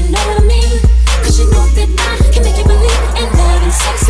you know what I mean? Cause you know that I can make you believe in love and sex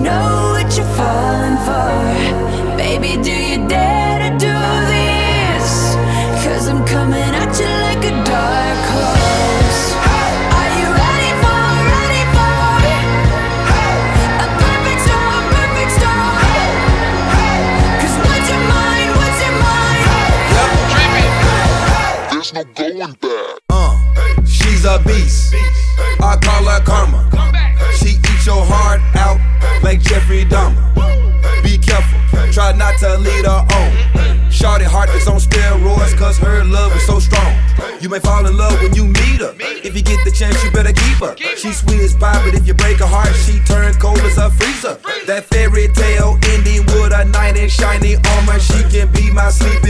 know what you're falling for. Baby, do you dare to do this? Cause I'm coming at you like a dark horse. Are you ready for, ready for a perfect storm, perfect storm? Cause what's your mind, what's your mind? There's no going back. Uh, she's a beast. I call her karma. She eats your heart out Dahmer. Be careful, try not to lead her on. Shorty heart is on steroids, cause her love is so strong. You may fall in love when you meet her. If you get the chance, you better keep her. She's sweet as pie, but if you break her heart, she turn cold as a freezer. That fairy tale ending with a knight in shiny armor. She can be my sleeping